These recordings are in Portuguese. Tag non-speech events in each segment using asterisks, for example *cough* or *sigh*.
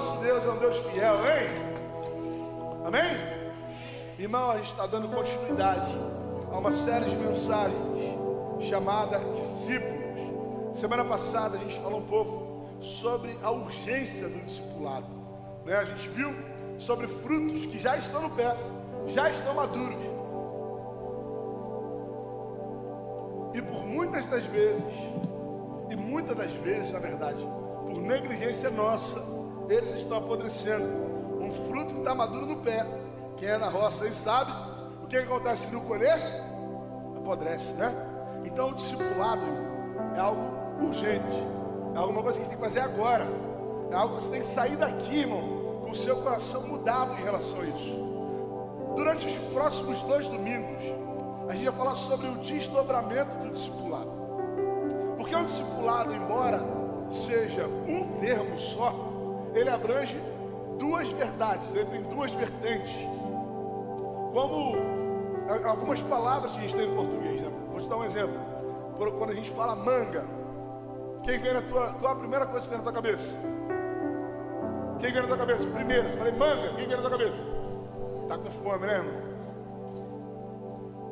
nosso Deus é um Deus fiel, hein? Amém? Irmão, a gente está dando continuidade a uma série de mensagens chamada Discípulos. Semana passada a gente falou um pouco sobre a urgência do discipulado. Né? A gente viu sobre frutos que já estão no pé, já estão maduros. E por muitas das vezes, e muitas das vezes, na verdade, por negligência nossa, eles estão apodrecendo. Um fruto que está maduro no pé. Quem é na roça aí sabe o que acontece no colher? Apodrece, né? Então o discipulado é algo urgente, é alguma coisa que você tem que fazer agora, é algo que você tem que sair daqui, irmão, com o seu coração mudado em relação a isso. Durante os próximos dois domingos, a gente vai falar sobre o desdobramento do discipulado. Porque o discipulado, embora seja um termo só, ele abrange duas verdades, ele tem duas vertentes. Como algumas palavras que a gente tem em português, né? Vou te dar um exemplo. Quando a gente fala manga, quem vem na tua, qual a primeira coisa que vem na tua cabeça? Quem vem na tua cabeça? Primeiro, você falei manga, quem vem na tua cabeça? Tá com fome, né, irmão?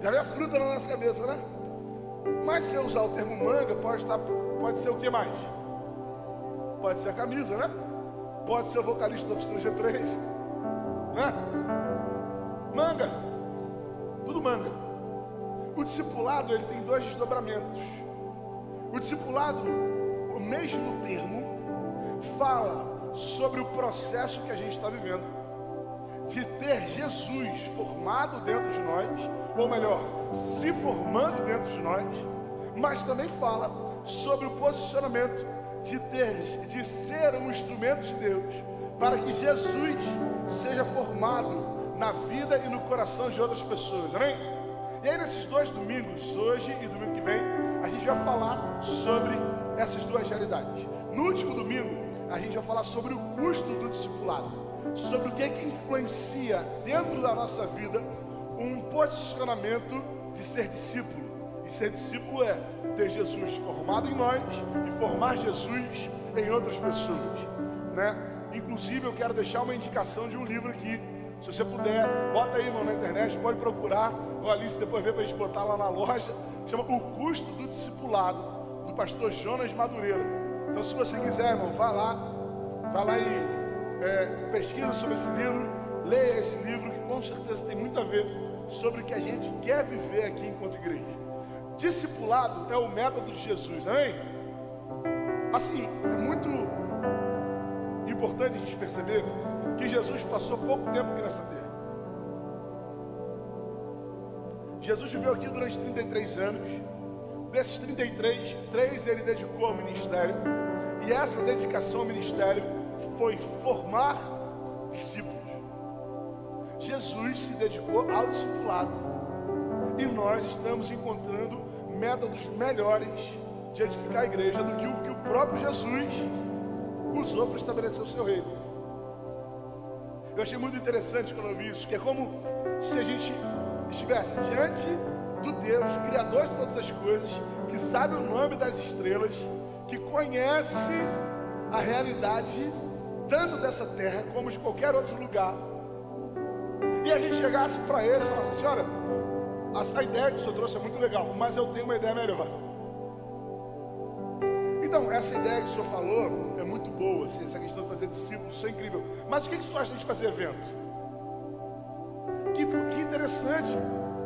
Já a fruta na nossa cabeça, né? Mas se eu usar o termo manga, pode, estar, pode ser o que mais? Pode ser a camisa, né? Pode ser o vocalista da oficina G3, né? Manga, tudo manga. O discipulado ele tem dois desdobramentos. O discipulado, o mesmo termo, fala sobre o processo que a gente está vivendo de ter Jesus formado dentro de nós, ou melhor, se formando dentro de nós, mas também fala sobre o posicionamento de ter, de ser um instrumento de Deus, para que Jesus seja formado na vida e no coração de outras pessoas, amém? E aí nesses dois domingos, hoje e domingo que vem, a gente vai falar sobre essas duas realidades. No último domingo, a gente vai falar sobre o custo do discipulado, sobre o que é que influencia dentro da nossa vida um posicionamento de ser discípulo. E ser discípulo é ter Jesus formado em nós e formar Jesus em outras pessoas, né? Inclusive eu quero deixar uma indicação de um livro aqui. Se você puder, bota aí irmão, na internet, pode procurar. O Alice depois vê para a gente botar lá na loja. Chama O Custo do Discipulado, do pastor Jonas Madureira. Então se você quiser, irmão, vá lá, vá lá e é, pesquisa sobre esse livro, leia esse livro que com certeza tem muito a ver sobre o que a gente quer viver aqui enquanto igreja. Discipulado é o método de Jesus, amém? Assim, é muito importante a gente perceber que Jesus passou pouco tempo aqui nessa terra. Jesus viveu aqui durante 33 anos. Desses 33, três ele dedicou ao ministério. E essa dedicação ao ministério foi formar discípulos. Jesus se dedicou ao discipulado. E nós estamos encontrando métodos melhores de edificar a igreja do que o que o próprio Jesus usou para estabelecer o seu reino. Eu achei muito interessante quando eu vi isso, que é como se a gente estivesse diante do Deus, Criador de todas as coisas, que sabe o nome das estrelas, que conhece a realidade tanto dessa terra como de qualquer outro lugar. E a gente chegasse para ele e falasse olha, a, ideia que o senhor trouxe é muito legal, mas eu tenho uma ideia melhor. Então, essa ideia que o senhor falou é muito boa, assim, essa questão de fazer discípulos, isso é incrível. Mas o que, que o senhor acha de fazer evento? Que, que interessante,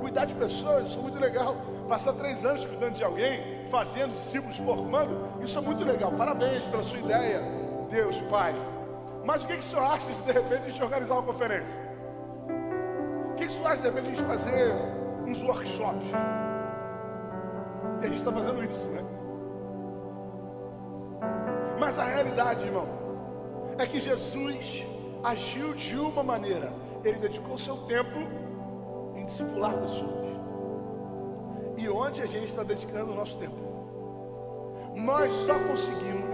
cuidar de pessoas, isso é muito legal. Passar três anos cuidando de alguém, fazendo discípulos, formando, isso é muito legal. Parabéns pela sua ideia, Deus Pai. Mas o que, que o senhor acha de de repente gente organizar uma conferência? O que, que o senhor acha de repente gente fazer uns workshops? E a gente está fazendo isso, né? Mas a realidade, irmão, é que Jesus agiu de uma maneira. Ele dedicou seu tempo em discipular pessoas. E onde a gente está dedicando o nosso tempo? Nós só conseguimos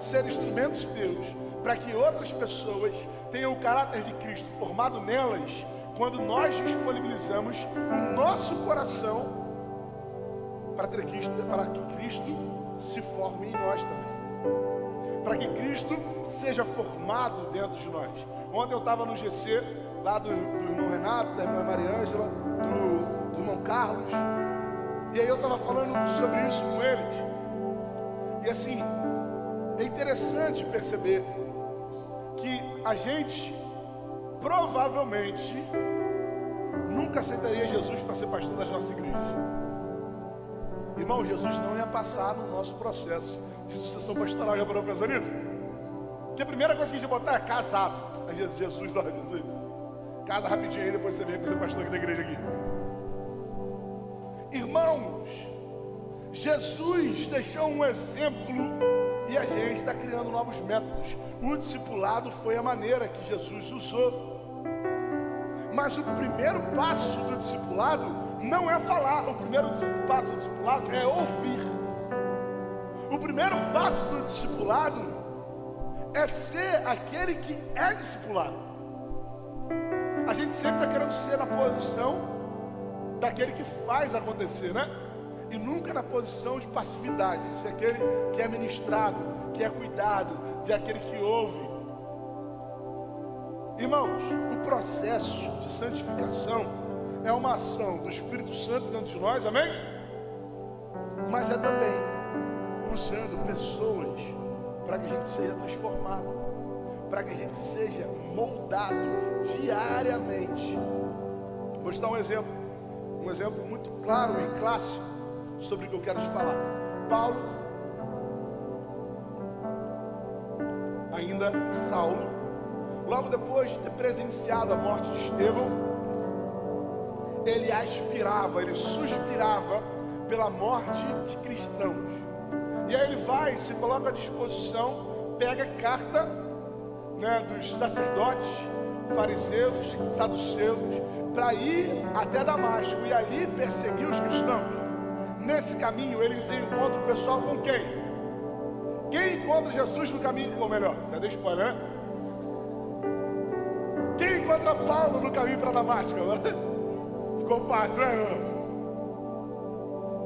ser instrumentos de Deus para que outras pessoas tenham o caráter de Cristo formado nelas quando nós disponibilizamos o nosso coração para, Cristo, para que Cristo se forme em nós também. Para que Cristo seja formado dentro de nós. Ontem eu estava no GC, lá do, do irmão Renato, da irmã Mariângela, do, do irmão Carlos, e aí eu estava falando sobre isso com eles. E assim, é interessante perceber que a gente provavelmente nunca aceitaria Jesus para ser pastor das nossas igrejas. Irmão, Jesus não ia passar no nosso processo de sucessão pastoral. Já parou pensar nisso? Porque a primeira coisa que a gente botar é casado. Jesus, olha, Jesus, casa rapidinho aí, depois você vem para ser pastor aqui da igreja aqui. Irmãos, Jesus deixou um exemplo e a gente está criando novos métodos. O discipulado foi a maneira que Jesus usou. Mas o primeiro passo do discipulado não é falar, o primeiro passo do discipulado é ouvir. O primeiro passo do discipulado é ser aquele que é discipulado. A gente sempre está querendo ser na posição daquele que faz acontecer, né? E nunca na posição de passividade, ser aquele que é ministrado, que é cuidado, de aquele que ouve. Irmãos, o processo de santificação é uma ação do Espírito Santo dentro de nós, amém? Mas é também usando pessoas para que a gente seja transformado, para que a gente seja moldado diariamente. Vou te dar um exemplo um exemplo muito claro e clássico sobre o que eu quero te falar. Paulo, ainda Saulo, logo depois de ter presenciado a morte de Estevão, ele aspirava, ele suspirava pela morte de cristãos. E aí ele vai, se coloca à disposição, pega a carta né, dos sacerdotes, fariseus, saduceus, para ir até Damasco e ali perseguir os cristãos. Nesse caminho ele tem encontro pessoal com quem? Quem encontra Jesus no caminho, ou melhor, já spoiler, né? Quem encontra Paulo no caminho para Damasco? *laughs* Ficou fácil, né?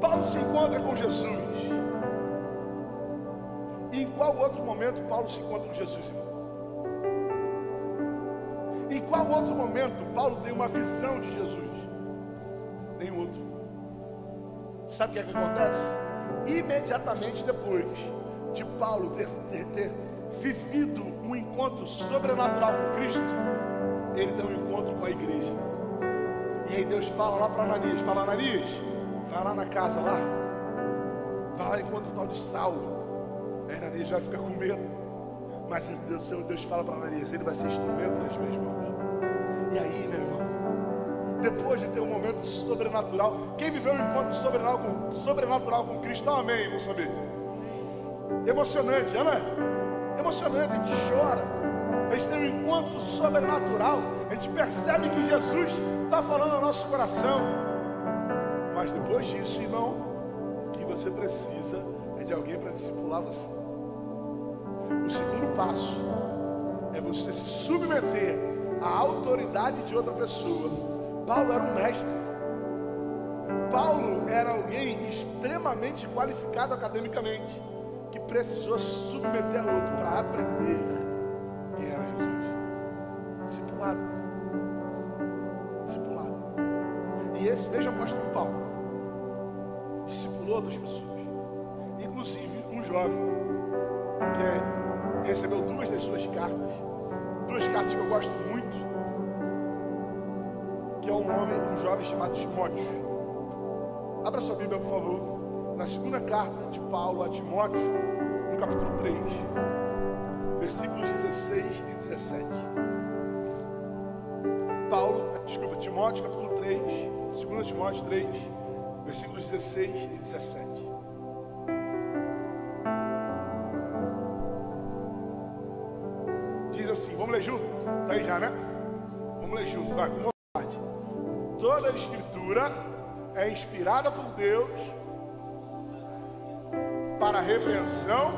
Paulo se encontra com Jesus. Em qual outro momento Paulo se encontra com Jesus, irmão? Em qual outro momento Paulo tem uma visão de Jesus? Nenhum outro. Sabe o que, é que acontece? Imediatamente depois de Paulo ter, ter, ter vivido um encontro sobrenatural com Cristo, ele tem um encontro com a igreja. E aí Deus fala lá para Ananias, fala Ananias, vai lá na casa lá, vai lá encontra o tal de Saulo. Aí Ananias vai ficar com medo. Mas Deus, Deus fala para Ananias, ele vai ser instrumento nas minhas mãos. E aí, meu depois de ter um momento sobrenatural, quem viveu um encontro sobrenatural com, sobrenatural com Cristo, não, amém, vou saber. Emocionante, não é? Emocionante, a gente chora. A gente tem um encontro sobrenatural. A gente percebe que Jesus está falando ao nosso coração. Mas depois disso, irmão, o que você precisa é de alguém para discipular você. O segundo passo é você se submeter a autoridade de outra pessoa. Paulo era um mestre. Paulo era alguém extremamente qualificado academicamente, que precisou se submeter a outro para aprender um jovem chamado Timóteo. Abra sua Bíblia, por favor, na segunda carta de Paulo a Timóteo, no capítulo 3, versículos 16 e 17. Paulo, desculpa, Timóteo, capítulo 3, 2 Timóteo 3, versículos 16 e 17. Diz assim, vamos ler junto? Tá aí já, né? Vamos ler junto, vai toda a escritura é inspirada por Deus para repreensão,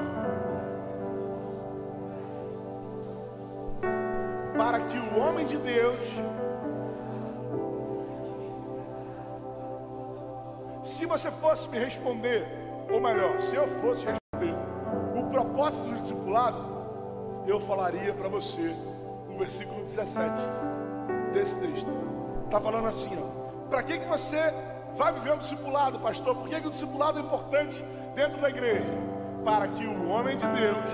para que o homem de Deus se você fosse me responder, ou melhor, se eu fosse responder, o propósito do discipulado eu falaria para você o versículo 17 desse texto. Está falando assim. Para que, que você vai viver um discipulado, pastor? Por que, que o discipulado é importante dentro da igreja? Para que o homem de Deus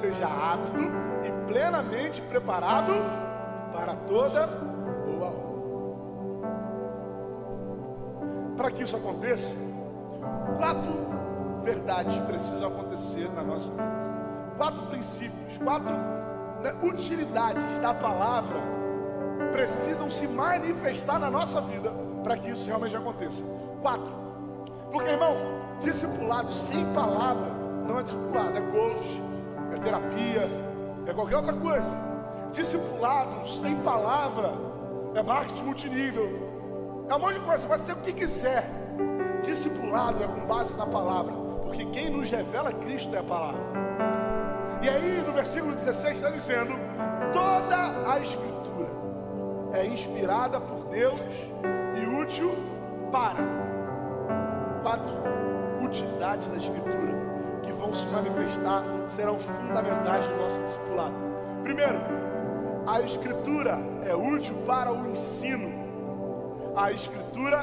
seja apto e plenamente preparado para toda boa obra. Para que isso aconteça, quatro verdades precisam acontecer na nossa vida. Quatro princípios, quatro né, utilidades da palavra precisam se manifestar na nossa vida para que isso realmente aconteça. Quatro. Porque, irmão, discipulado sem palavra não é discipulado, é coach, é terapia, é qualquer outra coisa. Discipulado sem palavra é marketing multinível. É um monte de coisa, pode ser o que quiser. Discipulado é com base na palavra, porque quem nos revela Cristo é a palavra. E aí no versículo 16 está dizendo: toda a escritura é inspirada por Deus e útil para quatro utilidades da escritura que vão se manifestar, serão fundamentais no nosso discipulado. Primeiro, a escritura é útil para o ensino. A escritura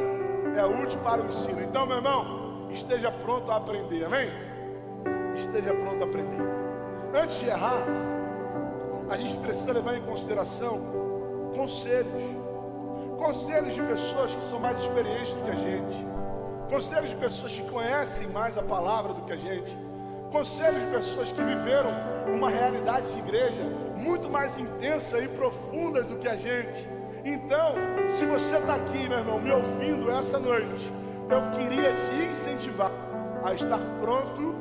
é útil para o ensino. Então, meu irmão, esteja pronto a aprender, amém? Esteja pronto a aprender. Antes de errar, a gente precisa levar em consideração conselhos. Conselhos de pessoas que são mais experientes do que a gente. Conselhos de pessoas que conhecem mais a palavra do que a gente. Conselhos de pessoas que viveram uma realidade de igreja muito mais intensa e profunda do que a gente. Então, se você está aqui, meu irmão, me ouvindo essa noite, eu queria te incentivar a estar pronto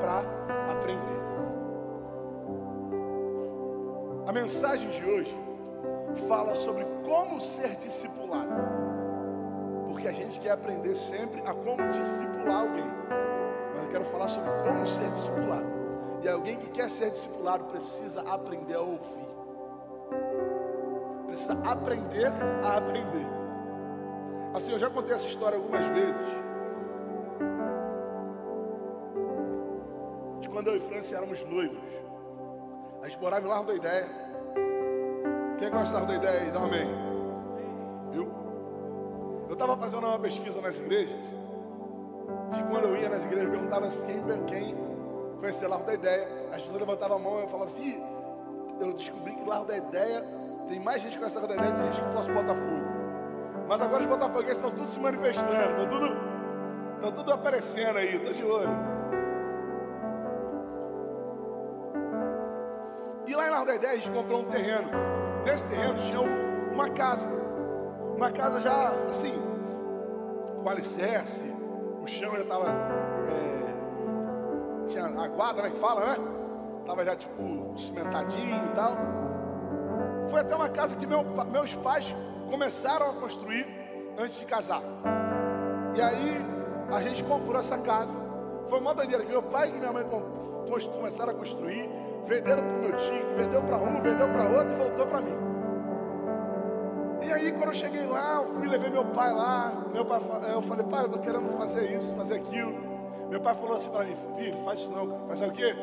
para aprender. A mensagem de hoje fala sobre como ser discipulado. Porque a gente quer aprender sempre a como discipular alguém. Mas eu quero falar sobre como ser discipulado. E alguém que quer ser discipulado precisa aprender a ouvir. Precisa aprender a aprender. Assim, eu já contei essa história algumas vezes. De quando eu e França éramos noivos. A gente morava em Largo da Ideia. Quem gostava da ideia aí? Dá um amém. Viu? Eu estava fazendo uma pesquisa nas igrejas. De quando eu ia nas igrejas, eu perguntava quem, quem conhecia Largo da Ideia. As pessoas levantavam a mão e eu falava assim: eu descobri que Largo da Ideia tem mais gente que conhece Largo da Ideia, tem gente que torce Botafogo. Mas agora os botafoguenses estão todos se manifestando, estão tudo, estão tudo aparecendo aí, estou de olho. E lá em Largo da Ideia a gente comprou um terreno. Nesse terreno tinha uma casa. Uma casa já assim, com alicerce, o chão já estava. É, tinha a guarda, né? Que fala, né? Estava já tipo cimentadinho e tal. Foi até uma casa que meu, meus pais começaram a construir antes de casar. E aí a gente comprou essa casa. Foi uma doideira que meu pai e minha mãe começaram a construir, venderam para o meu tio, vendeu para um, vendeu para outro e voltou para mim. E aí quando eu cheguei lá, eu fui levei meu pai lá, meu pai, eu falei, pai, eu estou querendo fazer isso, fazer aquilo. Meu pai falou assim para mim, filho, faz isso não, cara. Fazer o quê?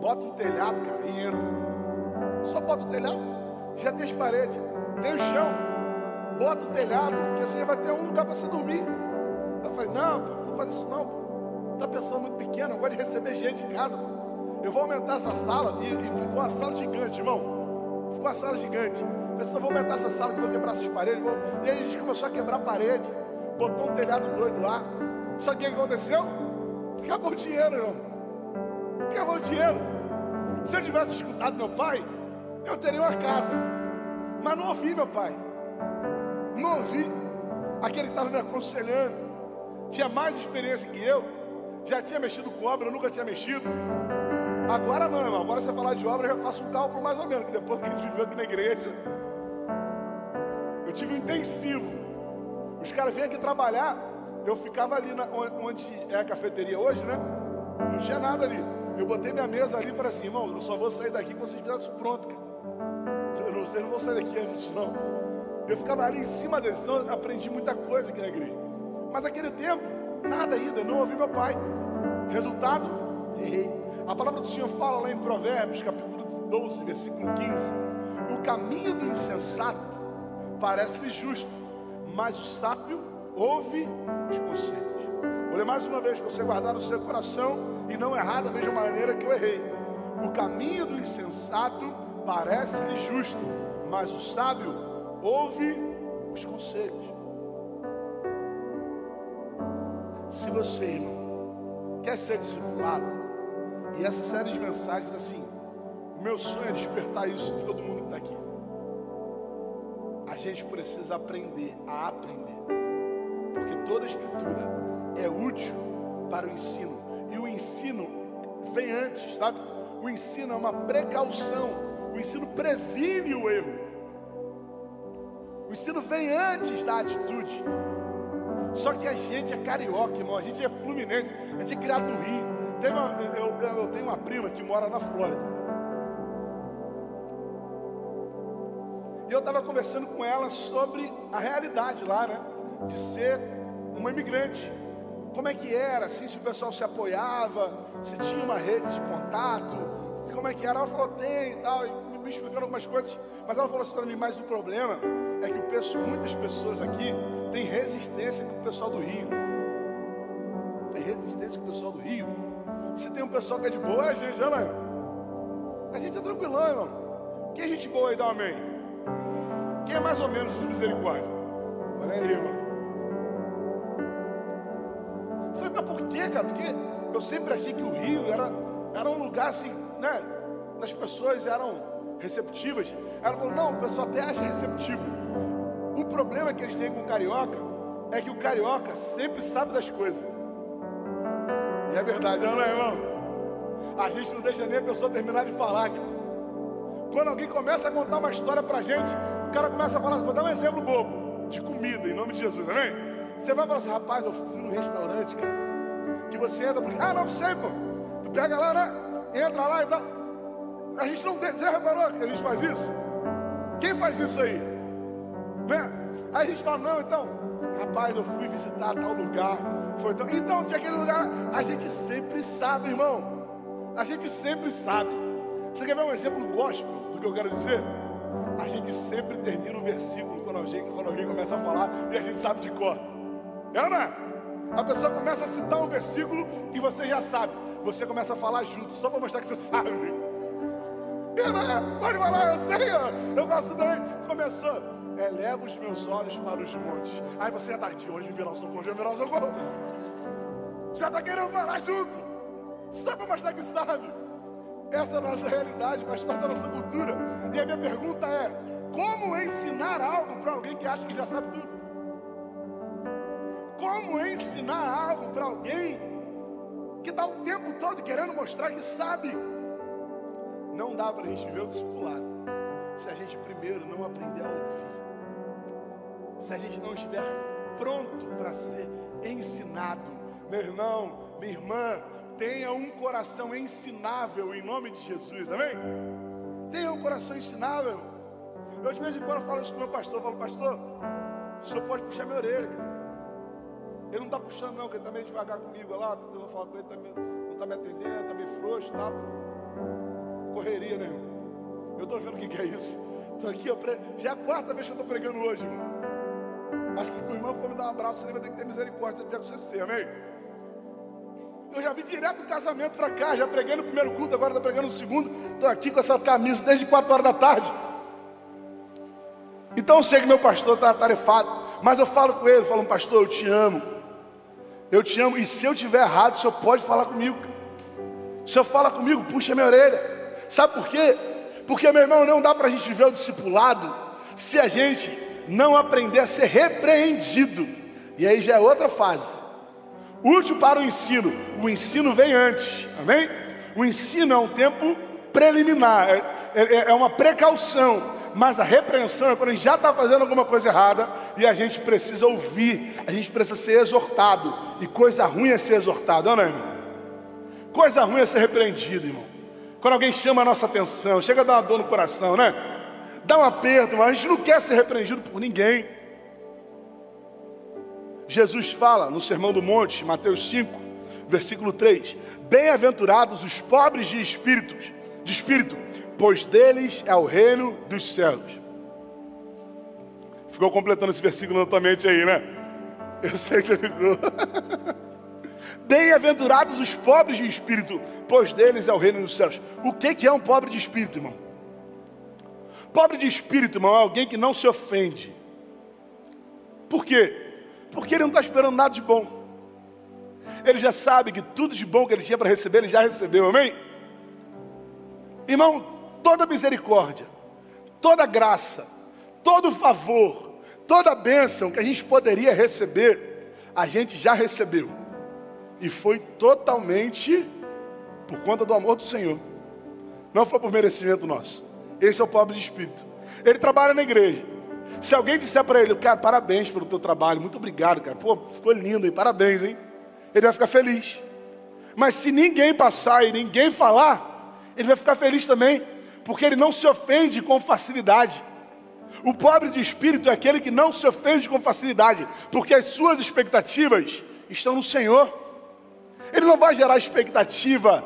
Bota um telhado, cara, e entra. Só bota o telhado, já tem as paredes, tem o chão. Bota o telhado, que assim já vai ter um lugar para você dormir. Eu falei, não, não fazer isso não, pô. Tá pensando muito pequeno, gosto de receber gente em casa. Eu vou aumentar essa sala, e, e ficou uma sala gigante, irmão. Ficou uma sala gigante. Eu falei assim, vou aumentar essa sala que vou quebrar essas paredes. Vou... E aí a gente começou a quebrar a parede, botou um telhado doido lá. Só que o que aconteceu? Acabou o dinheiro, irmão. Acabou o dinheiro. Se eu tivesse escutado meu pai, eu teria uma casa. Mas não ouvi meu pai. Não ouvi. Aquele que estava me aconselhando. Tinha mais experiência que eu. Já tinha mexido com obra, eu nunca tinha mexido. Agora não, irmão. Agora você falar de obra, eu já faço um cálculo mais ou menos, que depois que a gente viveu aqui na igreja. Eu tive um intensivo. Os caras vêm aqui trabalhar. Eu ficava ali na, onde é a cafeteria hoje, né? Não tinha nada ali. Eu botei minha mesa ali e falei assim, irmão, eu só vou sair daqui quando vocês tiverem isso pronto, cara. Vocês não vão sair daqui antes não. Eu ficava ali em cima deles, então aprendi muita coisa aqui na igreja. Mas naquele tempo, nada ainda, não ouvi meu pai. Resultado, errei. A palavra do Senhor fala lá em Provérbios, capítulo 12, versículo 15: O caminho do insensato parece-lhe justo, mas o sábio ouve os conselhos. Vou ler mais uma vez para você guardar no seu coração e não errar da mesma maneira que eu errei. O caminho do insensato parece-lhe justo, mas o sábio ouve os conselhos. Se você, irmão, quer ser discipulado, e essa série de mensagens, assim, o meu sonho é despertar isso de todo mundo que está aqui. A gente precisa aprender a aprender, porque toda escritura é útil para o ensino, e o ensino vem antes, sabe? O ensino é uma precaução, o ensino previne o erro, o ensino vem antes da atitude. Só que a gente é carioca, irmão. A gente é fluminense. A gente é criado no Rio. Uma, eu, eu, tenho uma prima que mora na Flórida. E eu estava conversando com ela sobre a realidade lá, né? De ser uma imigrante. Como é que era, assim, se o pessoal se apoiava, se tinha uma rede de contato, como é que era. Ela falou, tem e tal, e me explicando algumas coisas. Mas ela falou assim para mim, mas o problema é que o pessoal, muitas pessoas aqui têm resistência com o pessoal do Rio. Tem resistência com o pessoal do Rio. Tem um pessoal que é de boa, é a gente, olha A gente é tranquilão, irmão. Quem é gente boa aí, dá um amém. Quem é mais ou menos de misericórdia? Olha aí, irmão. Falei, mas por quê, cara? Porque eu sempre achei que o Rio era, era um lugar assim, né? As pessoas eram receptivas. Ela falou, não, o pessoal até acha receptivo. O problema que eles têm com o carioca é que o carioca sempre sabe das coisas. E é verdade, não é, irmão? A gente não deixa nem a pessoa terminar de falar. Quando alguém começa a contar uma história pra gente, o cara começa a falar, vou dar um exemplo bobo, de comida, em nome de Jesus, amém? Você vai falar assim, rapaz, eu fui no restaurante, cara, que você entra, porque, ah, não sei, pô. Tu pega lá, né? Entra lá e tal. A gente não tem, você reparou que a gente faz isso? Quem faz isso aí? Né? Aí a gente fala, não, então, rapaz, eu fui visitar tal lugar. Foi tão... Então, tinha aquele lugar, a gente sempre sabe, irmão. A gente sempre sabe. Você quer ver um exemplo gospel do que eu quero dizer? A gente sempre termina o versículo quando alguém, quando alguém começa a falar e a gente sabe de cor. É ou não é? A pessoa começa a citar um versículo que você já sabe. Você começa a falar junto, só para mostrar que você sabe. É, não é? Pode falar, eu sei, eu gosto daí. Começou. Eleva os meus olhos para os montes. Aí você já está de olho em virar o socorro, virar o socorro. Já está querendo falar junto. Só para mostrar que sabe. Essa é a nossa realidade, faz parte da nossa cultura. E a minha pergunta é: como ensinar algo para alguém que acha que já sabe tudo? Como ensinar algo para alguém que está o tempo todo querendo mostrar que sabe? Não dá para a gente ver o discipulado se a gente primeiro não aprender a ouvir. Se a gente não estiver pronto para ser ensinado. Meu irmão, minha irmã, tenha um coração ensinável em nome de Jesus, amém? Tenha um coração ensinável. Eu de vez em quando falo isso com meu pastor, eu falo, pastor, o senhor pode puxar minha orelha. Ele não está puxando, não, que ele está meio devagar comigo lá, estou tentando falar com ele, tá meio, não está me atendendo, está meio frouxo e tal. Correria, né, irmão? Eu estou vendo o que, que é isso. Estou aqui, pre... já é a quarta vez que eu estou pregando hoje, irmão. Acho que o irmão for me dar um abraço, ele vai ter que ter misericórdia de acontecer, amém? Eu já vim direto do casamento para cá, já preguei no primeiro culto, agora estou pregando no segundo. Estou aqui com essa camisa desde 4 horas da tarde. Então eu sei que meu pastor está atarefado, mas eu falo com ele, falo, pastor, eu te amo. Eu te amo. E se eu tiver errado, o senhor pode falar comigo. O senhor fala comigo, puxa minha orelha. Sabe por quê? Porque, meu irmão, não dá para a gente viver o discipulado se a gente não aprender a ser repreendido. E aí já é outra fase. Útil para o ensino. O ensino vem antes. Amém? O ensino é um tempo preliminar, é, é, é uma precaução. Mas a repreensão é quando a gente já está fazendo alguma coisa errada e a gente precisa ouvir, a gente precisa ser exortado. E coisa ruim é ser exortado, não é, irmão? Coisa ruim é ser repreendido, irmão. Quando alguém chama a nossa atenção, chega a dar uma dor no coração, né? Dá um aperto, mas a gente não quer ser repreendido por ninguém. Jesus fala no Sermão do Monte, Mateus 5, versículo 3: Bem-aventurados os pobres de espíritos, de espírito, pois deles é o reino dos céus. Ficou completando esse versículo na tua mente aí, né? Eu sei que você ficou. *laughs* Bem-aventurados os pobres de espírito, pois deles é o reino dos céus. O que é um pobre de espírito, irmão? Pobre de espírito, irmão, é alguém que não se ofende. Por quê? Porque ele não está esperando nada de bom. Ele já sabe que tudo de bom que ele tinha para receber, ele já recebeu, amém? Irmão, toda misericórdia, toda graça, todo favor, toda bênção que a gente poderia receber, a gente já recebeu. E foi totalmente por conta do amor do Senhor. Não foi por merecimento nosso. Esse é o pobre de espírito. Ele trabalha na igreja. Se alguém disser para ele, cara, parabéns pelo teu trabalho, muito obrigado, cara. Pô, ficou lindo, hein? Parabéns, hein? Ele vai ficar feliz. Mas se ninguém passar e ninguém falar, ele vai ficar feliz também, porque ele não se ofende com facilidade. O pobre de espírito é aquele que não se ofende com facilidade, porque as suas expectativas estão no Senhor. Ele não vai gerar expectativa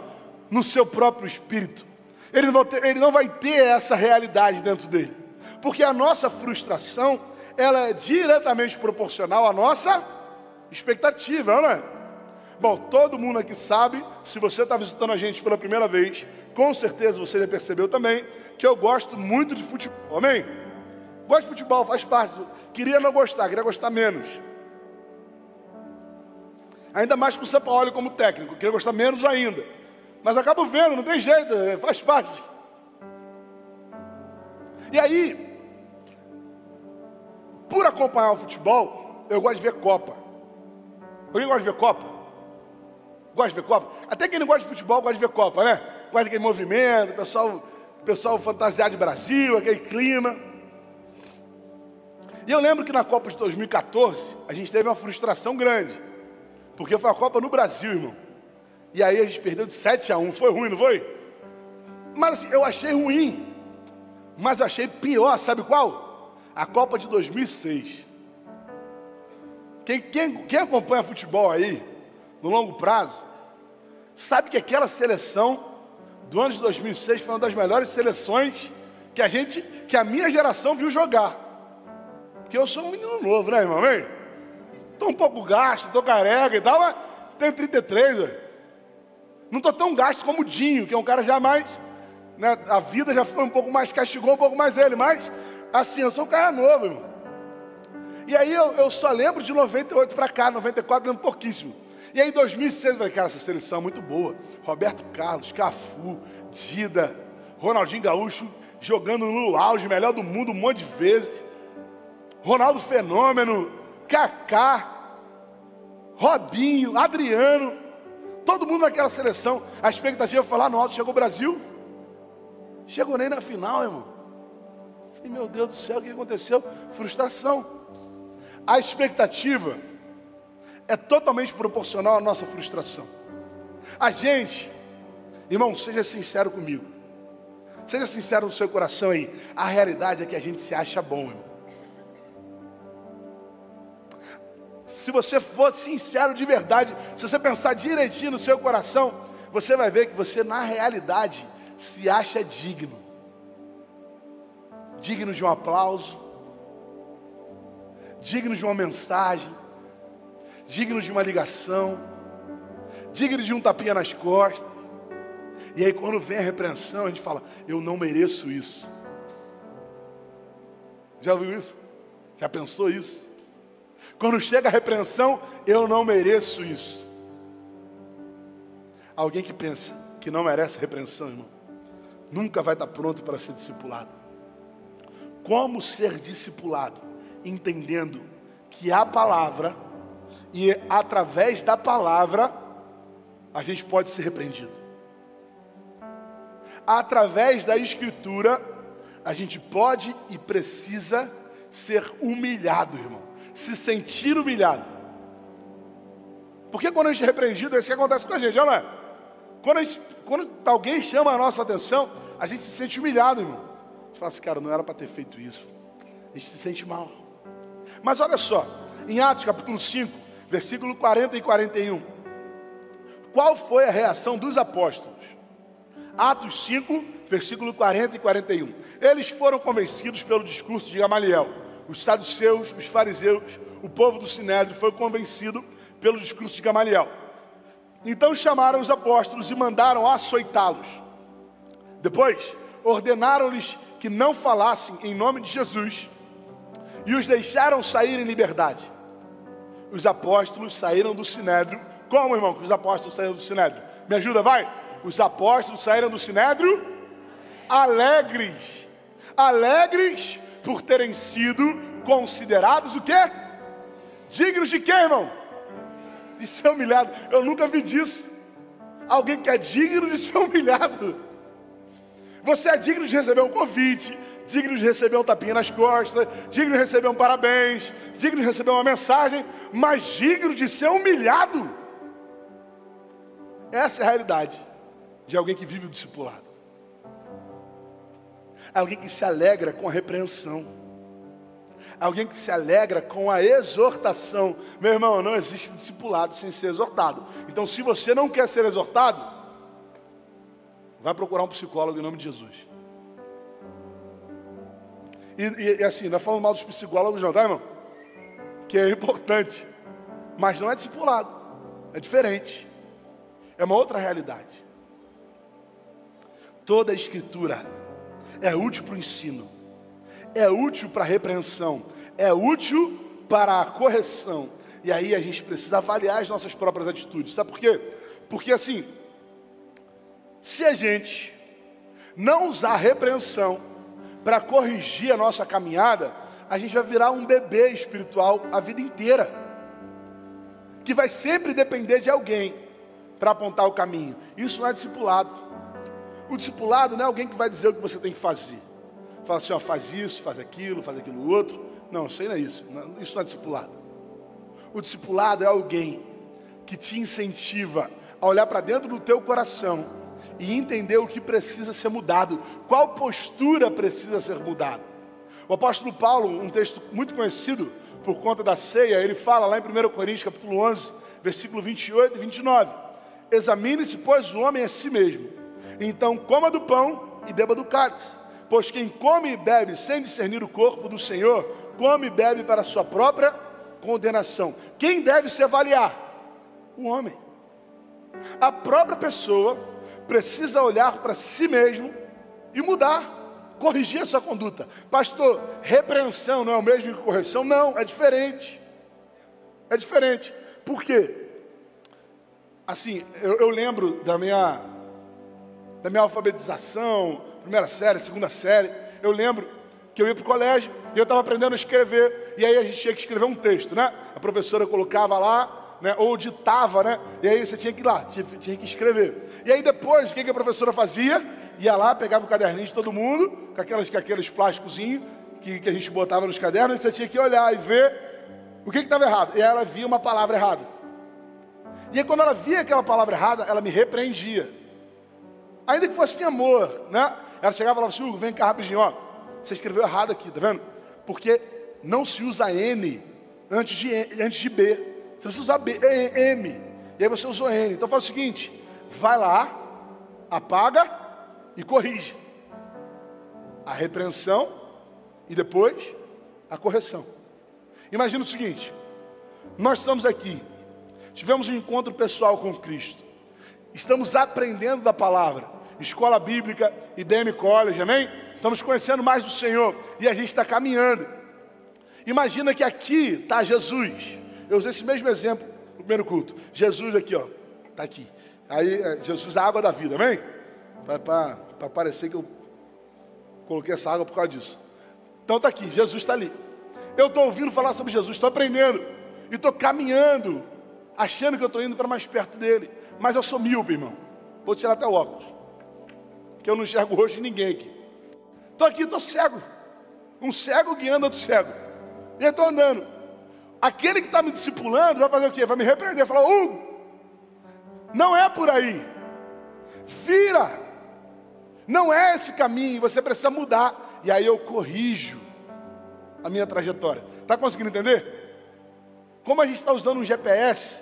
no seu próprio espírito. Ele não, ele não vai ter essa realidade dentro dele. Porque a nossa frustração, ela é diretamente proporcional à nossa expectativa, não é? Bom, todo mundo aqui sabe, se você está visitando a gente pela primeira vez, com certeza você já percebeu também, que eu gosto muito de futebol, amém? Gosto de futebol, faz parte. Queria não gostar, queria gostar menos. Ainda mais com o São Paulo como técnico, queria gostar menos ainda. Mas acabo vendo, não tem jeito, é, faz parte. E aí, por acompanhar o futebol, eu gosto de ver Copa. Alguém gosta de ver Copa? Gosta de ver Copa? Até quem não gosta de futebol gosta de ver Copa, né? Gosta daquele movimento, pessoal, pessoal fantasiado de Brasil, aquele clima. E eu lembro que na Copa de 2014, a gente teve uma frustração grande. Porque foi a Copa no Brasil, irmão. E aí a gente perdeu de 7 a 1. Foi ruim, não foi? Mas assim, eu achei ruim. Mas eu achei pior, sabe qual? A Copa de 2006. Quem, quem, quem acompanha futebol aí, no longo prazo, sabe que aquela seleção do ano de 2006 foi uma das melhores seleções que a gente, que a minha geração viu jogar. Porque eu sou um menino novo, né, irmão? Estou um pouco gasto, estou careca e tal, mas tenho 33, velho. Não estou tão gasto como o Dinho, que é um cara jamais. Né, a vida já foi um pouco mais, castigou um pouco mais ele, mas assim, eu sou um cara novo, irmão. E aí eu, eu só lembro de 98 para cá, 94 lembro pouquíssimo. E aí em 2006 eu falei, cara, essa seleção é muito boa. Roberto Carlos, Cafu, Dida, Ronaldinho Gaúcho jogando no auge, melhor do mundo um monte de vezes. Ronaldo Fenômeno, Kaká, Robinho, Adriano. Todo mundo naquela seleção. A expectativa foi lá no alto, chegou o Brasil. Chegou nem na final, irmão. Falei, meu Deus do céu, o que aconteceu? Frustração. A expectativa é totalmente proporcional à nossa frustração. A gente, irmão, seja sincero comigo. Seja sincero no seu coração aí. A realidade é que a gente se acha bom, irmão. se você for sincero de verdade, se você pensar direitinho no seu coração, você vai ver que você, na realidade, se acha digno digno de um aplauso, digno de uma mensagem, digno de uma ligação, digno de um tapinha nas costas. E aí, quando vem a repreensão, a gente fala: Eu não mereço isso. Já ouviu isso? Já pensou isso? Quando chega a repreensão, eu não mereço isso. Alguém que pensa que não merece repreensão, irmão, nunca vai estar pronto para ser discipulado. Como ser discipulado? Entendendo que a palavra, e através da palavra, a gente pode ser repreendido. Através da Escritura, a gente pode e precisa ser humilhado, irmão se sentir humilhado. Porque quando a gente é repreendido, é isso que acontece com a gente, não é? Quando, gente, quando alguém chama a nossa atenção, a gente se sente humilhado, irmão. Fala assim, cara, não era para ter feito isso. A gente se sente mal. Mas olha só, em Atos capítulo 5, versículo 40 e 41. qual foi a reação dos apóstolos? Atos 5, versículo 40 e 41. Eles foram convencidos pelo discurso de Gamaliel. Os saduceus, os fariseus, o povo do Sinédrio foi convencido pelo discurso de Gamaliel. Então chamaram os apóstolos e mandaram açoitá-los. Depois, ordenaram-lhes que não falassem em nome de Jesus e os deixaram sair em liberdade. Os apóstolos saíram do sinédrio. Como, irmão, que os apóstolos saíram do sinédrio? Me ajuda, vai. Os apóstolos saíram do sinédrio alegres. Alegres por terem sido considerados o quê? Dignos de quê, irmão? De ser humilhado. Eu nunca vi disso. Alguém que é digno de ser humilhado. Você é digno de receber um convite, digno de receber um tapinha nas costas, digno de receber um parabéns, digno de receber uma mensagem, mas digno de ser humilhado. Essa é a realidade de alguém que vive o discipulado. Alguém que se alegra com a repreensão. Alguém que se alegra com a exortação. Meu irmão, não existe discipulado sem ser exortado. Então, se você não quer ser exortado, vai procurar um psicólogo em nome de Jesus. E, e, e assim, não é falando mal dos psicólogos, não, tá, irmão? Que é importante. Mas não é discipulado. É diferente. É uma outra realidade. Toda a escritura é útil para o ensino, é útil para a repreensão, é útil para a correção. E aí a gente precisa avaliar as nossas próprias atitudes. Sabe por quê? Porque assim, se a gente não usar repreensão para corrigir a nossa caminhada, a gente vai virar um bebê espiritual a vida inteira, que vai sempre depender de alguém para apontar o caminho. Isso não é discipulado. O discipulado não é alguém que vai dizer o que você tem que fazer. Fala assim, ó, faz isso, faz aquilo, faz aquilo outro. Não, isso aí não é isso. Isso não é discipulado. O discipulado é alguém que te incentiva a olhar para dentro do teu coração e entender o que precisa ser mudado, qual postura precisa ser mudada. O apóstolo Paulo, um texto muito conhecido por conta da ceia, ele fala lá em 1 Coríntios capítulo 11, versículo 28 e 29. Examine-se, pois, o homem a si mesmo. Então coma do pão e beba do cálice. Pois quem come e bebe sem discernir o corpo do Senhor, come e bebe para a sua própria condenação. Quem deve se avaliar? O homem. A própria pessoa precisa olhar para si mesmo e mudar, corrigir a sua conduta. Pastor, repreensão não é o mesmo que correção? Não, é diferente. É diferente. Por quê? Assim, eu, eu lembro da minha, da minha alfabetização, primeira série, segunda série. Eu lembro que eu ia para o colégio e eu estava aprendendo a escrever. E aí a gente tinha que escrever um texto, né? A professora colocava lá né, ou ditava, né? E aí você tinha que ir lá, tinha, tinha que escrever. E aí depois, o que, que a professora fazia? Ia lá, pegava o caderninho de todo mundo, com, aquelas, com aqueles plásticozinhos que, que a gente botava nos cadernos, e você tinha que olhar e ver o que estava errado. E ela via uma palavra errada. E aí quando ela via aquela palavra errada, ela me repreendia. Ainda que fosse em amor, né? Ela chegava e falava assim, Hugo, vem cá rapidinho, ó. Você escreveu errado aqui, tá vendo? Porque não se usa N antes de, antes de B. Você precisa usar B, M. E aí você usou N. Então faz o seguinte: vai lá, apaga e corrige. A repreensão e depois a correção. Imagina o seguinte: nós estamos aqui, tivemos um encontro pessoal com Cristo, estamos aprendendo da palavra, escola bíblica, IBM College, amém? Estamos conhecendo mais do Senhor e a gente está caminhando. Imagina que aqui está Jesus. Eu usei esse mesmo exemplo no primeiro culto. Jesus aqui, ó, está aqui. Aí, é, Jesus a água da vida, amém? Para parecer que eu coloquei essa água por causa disso. Então está aqui, Jesus está ali. Eu estou ouvindo falar sobre Jesus, estou aprendendo. E estou caminhando, achando que eu estou indo para mais perto dele. Mas eu sou míope, irmão. Vou tirar até o óculos. Que eu não enxergo de ninguém aqui. Estou aqui, estou cego. Um cego guiando outro cego. E eu estou andando aquele que está me discipulando vai fazer o quê? Vai me repreender, falar, Hugo, não é por aí. Vira. Não é esse caminho, você precisa mudar. E aí eu corrijo a minha trajetória. Está conseguindo entender? Como a gente está usando um GPS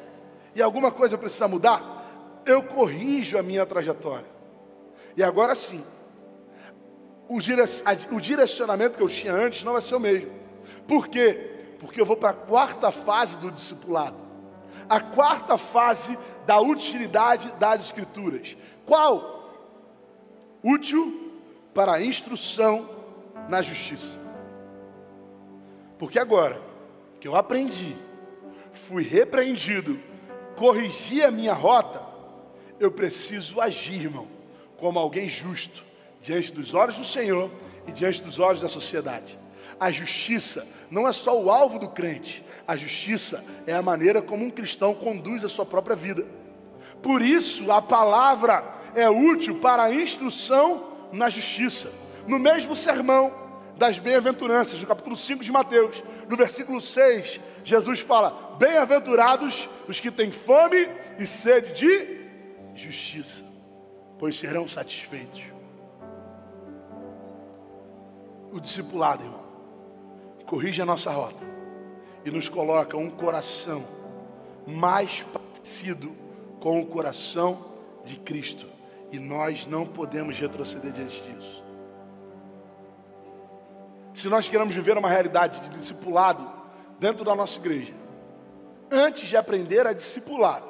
e alguma coisa precisa mudar, eu corrijo a minha trajetória. E agora sim, o direcionamento que eu tinha antes não vai ser o mesmo. Por quê? Porque eu vou para a quarta fase do discipulado. A quarta fase da utilidade das Escrituras. Qual? Útil para a instrução na justiça. Porque agora que eu aprendi, fui repreendido, corrigi a minha rota, eu preciso agir, irmão, como alguém justo, diante dos olhos do Senhor e diante dos olhos da sociedade. A justiça não é só o alvo do crente, a justiça é a maneira como um cristão conduz a sua própria vida. Por isso, a palavra é útil para a instrução na justiça. No mesmo sermão das bem-aventuranças, no capítulo 5 de Mateus, no versículo 6, Jesus fala: Bem-aventurados os que têm fome e sede de justiça, pois serão satisfeitos. O discipulado, irmão, corrige a nossa rota e nos coloca um coração mais parecido com o coração de Cristo. E nós não podemos retroceder diante disso. Se nós queremos viver uma realidade de discipulado dentro da nossa igreja, antes de aprender a discipular,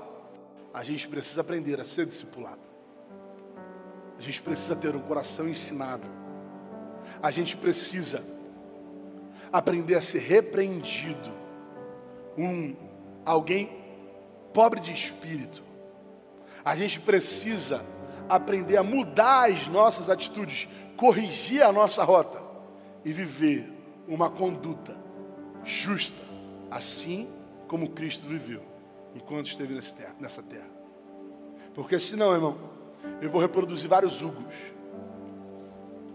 a gente precisa aprender a ser discipulado. A gente precisa ter um coração ensinável. A gente precisa aprender a ser repreendido. Um alguém pobre de espírito. A gente precisa aprender a mudar as nossas atitudes, corrigir a nossa rota e viver uma conduta justa, assim como Cristo viveu enquanto esteve nessa terra. Porque senão, irmão, eu vou reproduzir vários Hugos,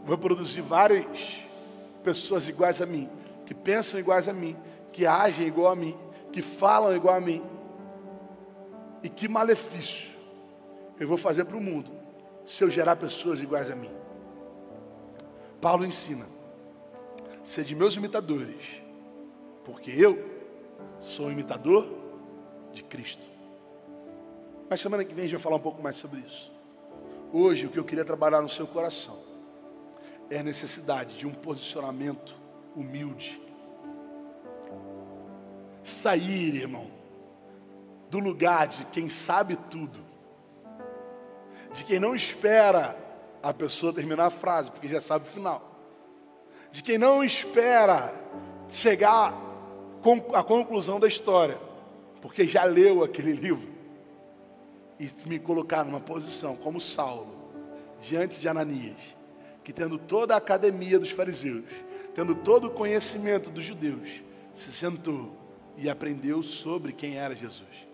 vou reproduzir várias pessoas iguais a mim, que pensam iguais a mim, que agem igual a mim, que falam igual a mim. E que malefício eu vou fazer para o mundo se eu gerar pessoas iguais a mim. Paulo ensina: ser de meus imitadores, porque eu sou um imitador de Cristo. Mas semana que vem a gente vai falar um pouco mais sobre isso. Hoje, o que eu queria trabalhar no seu coração é a necessidade de um posicionamento humilde. Sair, irmão, do lugar de quem sabe tudo, de quem não espera a pessoa terminar a frase, porque já sabe o final, de quem não espera chegar à conclusão da história, porque já leu aquele livro, e me colocar numa posição como Saulo, diante de Ananias, que tendo toda a academia dos fariseus, tendo todo o conhecimento dos judeus, se sentou e aprendeu sobre quem era Jesus.